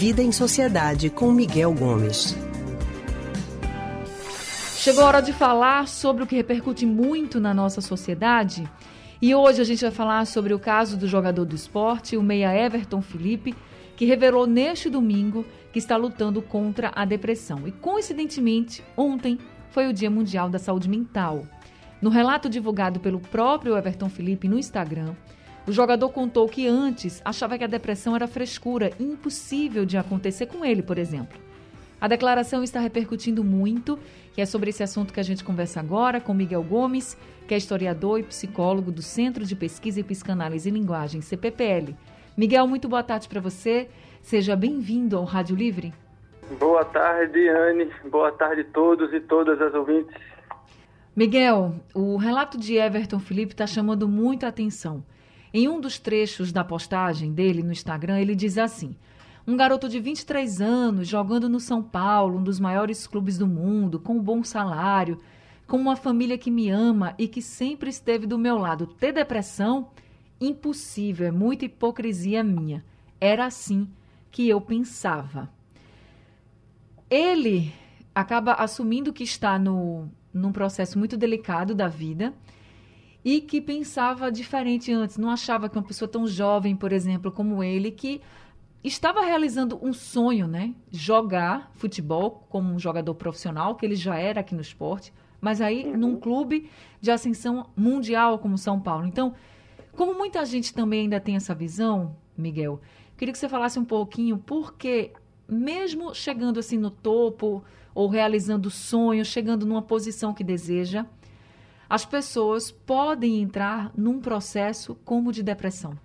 Vida em Sociedade com Miguel Gomes. Chegou a hora de falar sobre o que repercute muito na nossa sociedade. E hoje a gente vai falar sobre o caso do jogador do esporte, o meia Everton Felipe, que revelou neste domingo que está lutando contra a depressão. E coincidentemente, ontem foi o Dia Mundial da Saúde Mental. No relato divulgado pelo próprio Everton Felipe no Instagram, o jogador contou que antes achava que a depressão era frescura, impossível de acontecer com ele, por exemplo. A declaração está repercutindo muito e é sobre esse assunto que a gente conversa agora com Miguel Gomes, que é historiador e psicólogo do Centro de Pesquisa e Psicanálise e Linguagem, CPPL. Miguel, muito boa tarde para você. Seja bem-vindo ao Rádio Livre. Boa tarde, Anne. Boa tarde a todos e todas as ouvintes. Miguel, o relato de Everton Felipe está chamando muita atenção. Em um dos trechos da postagem dele no Instagram, ele diz assim: Um garoto de 23 anos jogando no São Paulo, um dos maiores clubes do mundo, com um bom salário, com uma família que me ama e que sempre esteve do meu lado. Ter depressão? Impossível, é muita hipocrisia minha. Era assim que eu pensava. Ele acaba assumindo que está no, num processo muito delicado da vida e que pensava diferente antes, não achava que uma pessoa tão jovem, por exemplo, como ele, que estava realizando um sonho, né? Jogar futebol como um jogador profissional, que ele já era aqui no esporte, mas aí uhum. num clube de ascensão mundial como São Paulo. Então, como muita gente também ainda tem essa visão, Miguel, queria que você falasse um pouquinho porque mesmo chegando assim no topo ou realizando sonhos, chegando numa posição que deseja, as pessoas podem entrar num processo como de depressão.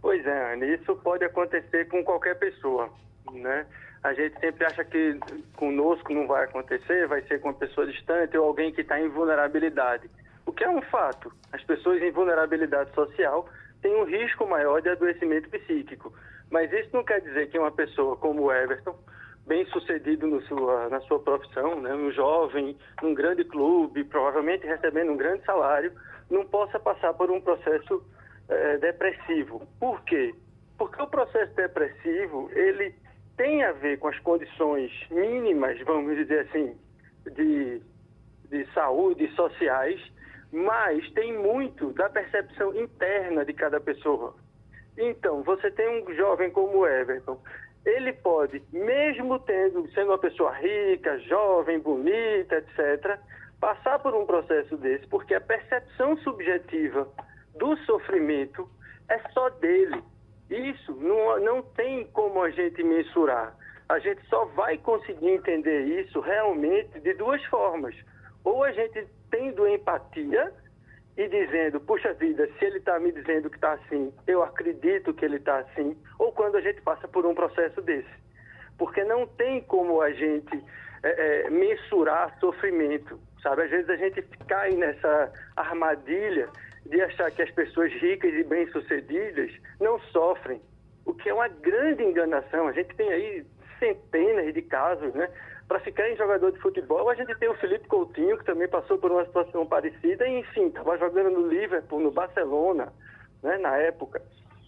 Pois é, Anne, isso pode acontecer com qualquer pessoa, né? A gente sempre acha que conosco não vai acontecer, vai ser com uma pessoa distante ou alguém que está em vulnerabilidade. O que é um fato. As pessoas em vulnerabilidade social têm um risco maior de adoecimento psíquico. Mas isso não quer dizer que uma pessoa como o Everton bem sucedido sua, na sua profissão, né, um jovem, num grande clube, provavelmente recebendo um grande salário, não possa passar por um processo é, depressivo. Por quê? Porque o processo depressivo, ele tem a ver com as condições mínimas, vamos dizer assim, de, de saúde sociais, mas tem muito da percepção interna de cada pessoa. Então, você tem um jovem como o Everton, ele pode, mesmo tendo, sendo uma pessoa rica, jovem, bonita, etc., passar por um processo desse, porque a percepção subjetiva do sofrimento é só dele. Isso não, não tem como a gente mensurar. A gente só vai conseguir entender isso realmente de duas formas. Ou a gente tendo empatia e dizendo, puxa vida, se ele está me dizendo que está assim, eu acredito que ele está assim, ou quando a gente passa por um processo desse. Porque não tem como a gente é, é, mensurar sofrimento, sabe? Às vezes a gente cai nessa armadilha de achar que as pessoas ricas e bem-sucedidas não sofrem, o que é uma grande enganação. A gente tem aí centenas de casos, né? Para ficar em jogador de futebol, a gente tem o Felipe Coutinho, que também passou por uma situação parecida, e enfim, estava jogando no Liverpool, no Barcelona, né, na época.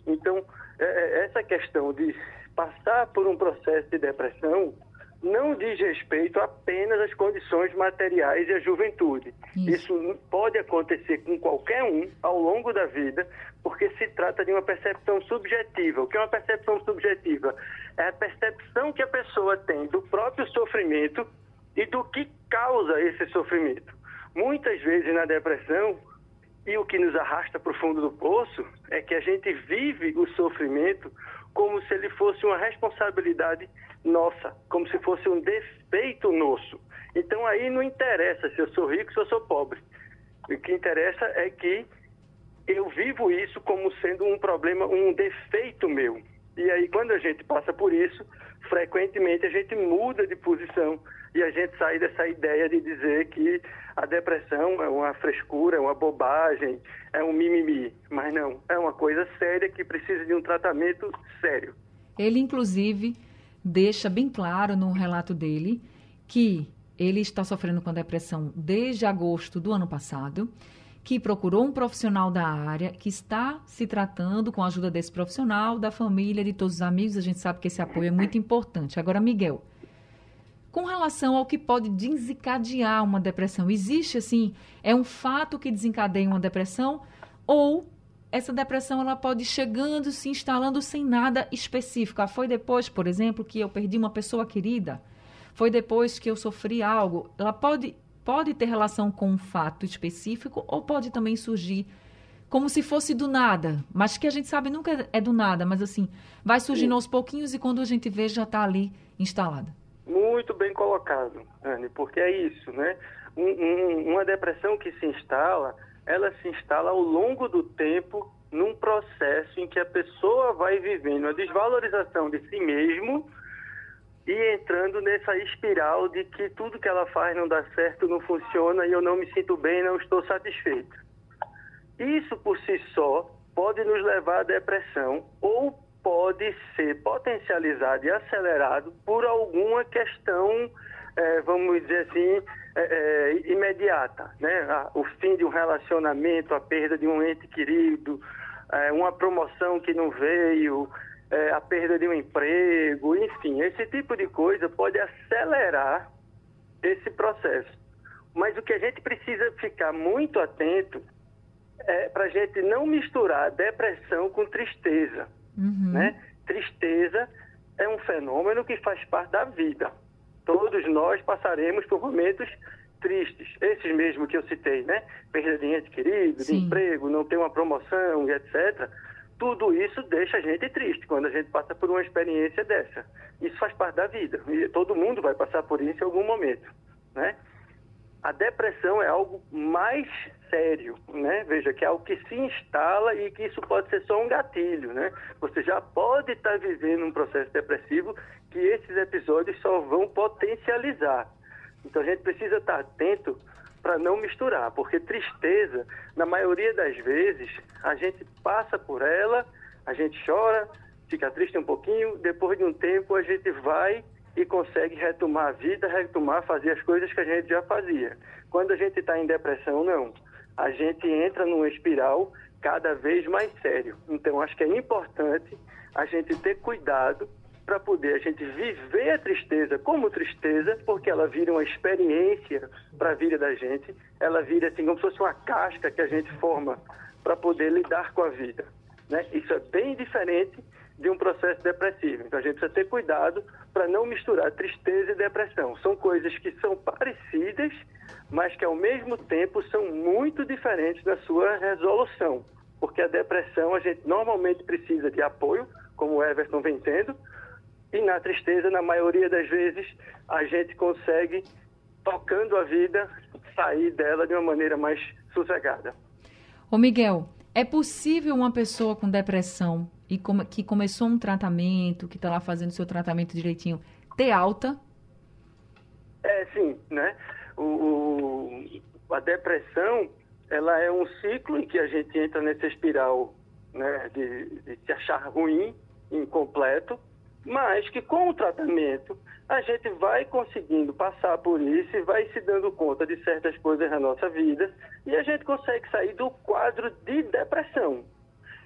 Então, é, é, essa questão de passar por um processo de depressão não diz respeito apenas às condições materiais e à juventude. Isso. Isso pode acontecer com qualquer um ao longo da vida, porque se trata de uma percepção subjetiva. O que é uma percepção subjetiva? É a percepção que a pessoa tem do próprio sofrimento e do que causa esse sofrimento. Muitas vezes na depressão, e o que nos arrasta para o fundo do poço, é que a gente vive o sofrimento como se ele fosse uma responsabilidade nossa, como se fosse um defeito nosso. Então aí não interessa se eu sou rico, se eu sou pobre. O que interessa é que eu vivo isso como sendo um problema, um defeito meu. E aí quando a gente passa por isso, frequentemente a gente muda de posição e a gente sai dessa ideia de dizer que a depressão é uma frescura, é uma bobagem, é um mimimi. Mas não, é uma coisa séria que precisa de um tratamento sério. Ele, inclusive, deixa bem claro no relato dele que ele está sofrendo com depressão desde agosto do ano passado, que procurou um profissional da área, que está se tratando com a ajuda desse profissional, da família, de todos os amigos. A gente sabe que esse apoio é muito importante. Agora, Miguel, com relação ao que pode desencadear uma depressão, existe assim, é um fato que desencadeia uma depressão ou essa depressão ela pode ir chegando, se instalando sem nada específico. Ah, foi depois, por exemplo, que eu perdi uma pessoa querida? Foi depois que eu sofri algo? Ela pode pode ter relação com um fato específico ou pode também surgir como se fosse do nada, mas que a gente sabe nunca é do nada, mas assim, vai surgindo aos pouquinhos e quando a gente vê já está ali instalada. Muito bem colocado, Anne, porque é isso, né? Um, um, uma depressão que se instala, ela se instala ao longo do tempo num processo em que a pessoa vai vivendo a desvalorização de si mesmo e entrando nessa espiral de que tudo que ela faz não dá certo, não funciona e eu não me sinto bem, não estou satisfeito. Isso por si só pode nos levar à depressão ou pode ser potencializado e acelerado por alguma questão, é, vamos dizer assim, é, é, imediata, né? O fim de um relacionamento, a perda de um ente querido, é, uma promoção que não veio, é, a perda de um emprego, enfim, esse tipo de coisa pode acelerar esse processo. Mas o que a gente precisa ficar muito atento é para a gente não misturar depressão com tristeza. Uhum. Né? Tristeza é um fenômeno que faz parte da vida. Todos nós passaremos por momentos tristes, esses mesmo que eu citei, né? Perda de ente querido, Sim. de emprego, não ter uma promoção etc tudo isso deixa a gente triste quando a gente passa por uma experiência dessa. Isso faz parte da vida e todo mundo vai passar por isso em algum momento, né? A depressão é algo mais sério, né? Veja que é algo que se instala e que isso pode ser só um gatilho, né? Você já pode estar vivendo um processo depressivo que esses episódios só vão potencializar. Então a gente precisa estar atento para não misturar, porque tristeza, na maioria das vezes, a gente passa por ela, a gente chora, fica triste um pouquinho, depois de um tempo a gente vai e consegue retomar a vida, retomar, fazer as coisas que a gente já fazia. Quando a gente está em depressão, não. A gente entra numa espiral cada vez mais sério. Então, acho que é importante a gente ter cuidado para poder a gente viver a tristeza como tristeza, porque ela vira uma experiência para a vida da gente, ela vira assim como se fosse uma casca que a gente forma para poder lidar com a vida. Né? Isso é bem diferente de um processo depressivo. Então a gente precisa ter cuidado para não misturar tristeza e depressão. São coisas que são parecidas, mas que ao mesmo tempo são muito diferentes na sua resolução. Porque a depressão a gente normalmente precisa de apoio, como o Everton vem tendo, e na tristeza, na maioria das vezes, a gente consegue, tocando a vida, sair dela de uma maneira mais sossegada. Ô Miguel, é possível uma pessoa com depressão e com, que começou um tratamento, que está lá fazendo seu tratamento direitinho, ter alta? É, sim, né? O, o, a depressão, ela é um ciclo em que a gente entra nessa espiral né, de, de se achar ruim, incompleto, mas que com o tratamento a gente vai conseguindo passar por isso e vai se dando conta de certas coisas na nossa vida e a gente consegue sair do quadro de depressão.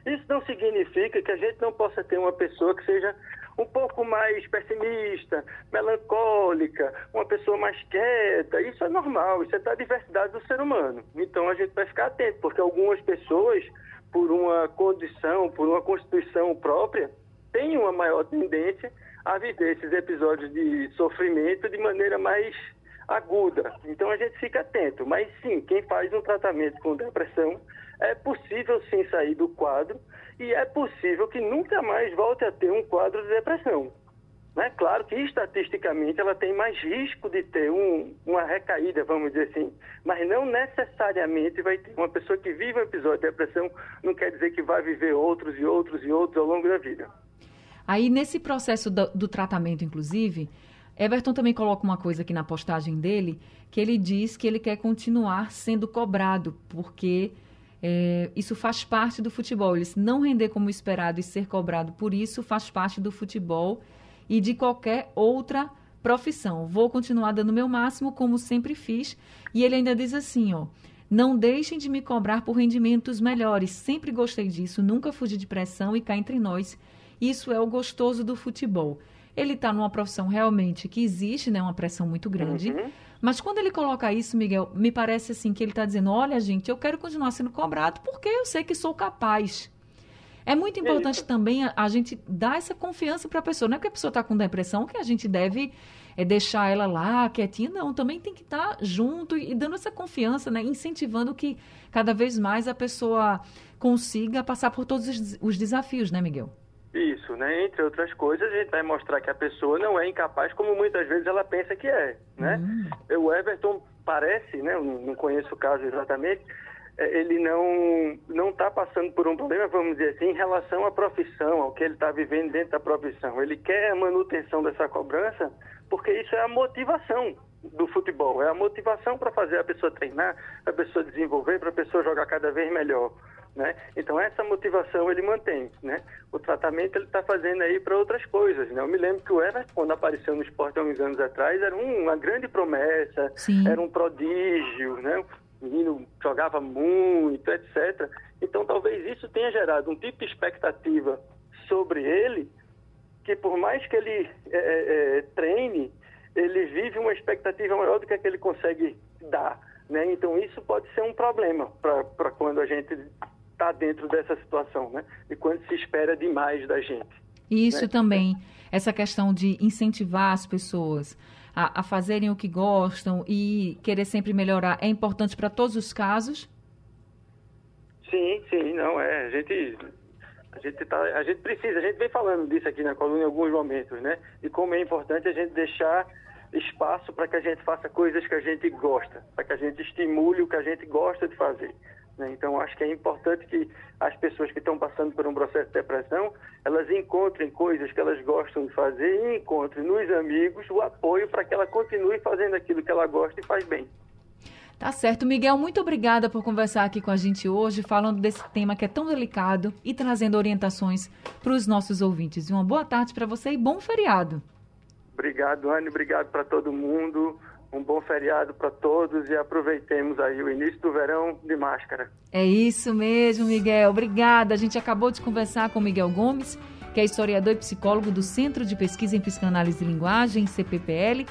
Isso não significa que a gente não possa ter uma pessoa que seja um pouco mais pessimista, melancólica, uma pessoa mais quieta. Isso é normal, isso é da diversidade do ser humano. Então a gente vai ficar atento, porque algumas pessoas, por uma condição, por uma constituição própria, tem uma maior tendência a viver esses episódios de sofrimento de maneira mais aguda. Então a gente fica atento. Mas sim, quem faz um tratamento com depressão é possível sim sair do quadro e é possível que nunca mais volte a ter um quadro de depressão. É claro que estatisticamente ela tem mais risco de ter um, uma recaída, vamos dizer assim, mas não necessariamente vai ter. Uma pessoa que vive um episódio de depressão não quer dizer que vai viver outros e outros e outros ao longo da vida. Aí, nesse processo do, do tratamento, inclusive, Everton também coloca uma coisa aqui na postagem dele, que ele diz que ele quer continuar sendo cobrado, porque é, isso faz parte do futebol. Ele não render como esperado e ser cobrado por isso faz parte do futebol e de qualquer outra profissão. Vou continuar dando meu máximo como sempre fiz. E ele ainda diz assim, ó, Não deixem de me cobrar por rendimentos melhores. Sempre gostei disso, nunca fugi de pressão e cá entre nós. Isso é o gostoso do futebol. Ele está numa profissão realmente que existe, né, uma pressão muito grande. Uhum. Mas quando ele coloca isso, Miguel, me parece assim que ele está dizendo: olha, gente, eu quero continuar sendo cobrado porque eu sei que sou capaz. É muito importante é também a, a, gente dar essa confiança para a pessoa. Não é que a pessoa está com depressão que a gente deve é, deixar ela lá quietinha, não. Também tem que estar tá junto e, e dando essa confiança, né? incentivando que cada vez mais a pessoa consiga passar por todos os, os desafios, né, Miguel? Isso, né? Entre outras coisas, a gente vai mostrar que a pessoa não é incapaz como muitas vezes ela pensa que é, né? Uhum. O Everton parece, né? Eu não conheço o caso exatamente, é, ele não não está passando por um problema, vamos dizer assim, em relação à profissão, ao que ele está vivendo dentro da profissão. Ele quer a manutenção dessa cobrança, porque isso é a motivação do futebol, é a motivação para fazer a pessoa treinar, a pessoa desenvolver, para a pessoa jogar cada vez melhor. Né? Então essa motivação ele mantém, né? O tratamento ele está fazendo aí para outras coisas, né? Eu me lembro que o Everton quando apareceu no esporte há uns anos atrás era um, uma grande promessa, Sim. era um prodígio, né? O menino jogava muito, etc. Então talvez isso tenha gerado um tipo de expectativa sobre ele que por mais que ele é, é, é treine, ele vive uma expectativa maior do que, a que ele consegue dar. Né? Então, isso pode ser um problema para quando a gente está dentro dessa situação, né? E quando se espera demais da gente. Isso né? também, essa questão de incentivar as pessoas a, a, fazerem o que gostam e querer sempre melhorar, é importante para todos os casos? Sim, sim, não, é, a gente... A gente, tá, a gente precisa, a gente vem falando disso aqui na coluna em alguns momentos, né? E como é importante a gente deixar espaço para que a gente faça coisas que a gente gosta, para que a gente estimule o que a gente gosta de fazer. Né? Então, acho que é importante que as pessoas que estão passando por um processo de depressão, elas encontrem coisas que elas gostam de fazer e encontrem nos amigos o apoio para que ela continue fazendo aquilo que ela gosta e faz bem. Tá certo, Miguel. Muito obrigada por conversar aqui com a gente hoje, falando desse tema que é tão delicado e trazendo orientações para os nossos ouvintes. Uma boa tarde para você e bom feriado. Obrigado, Anne. Obrigado para todo mundo. Um bom feriado para todos e aproveitemos aí o início do verão de máscara. É isso mesmo, Miguel. Obrigada. A gente acabou de conversar com Miguel Gomes, que é historiador e psicólogo do Centro de Pesquisa em Psicanálise e Linguagem, CPPL.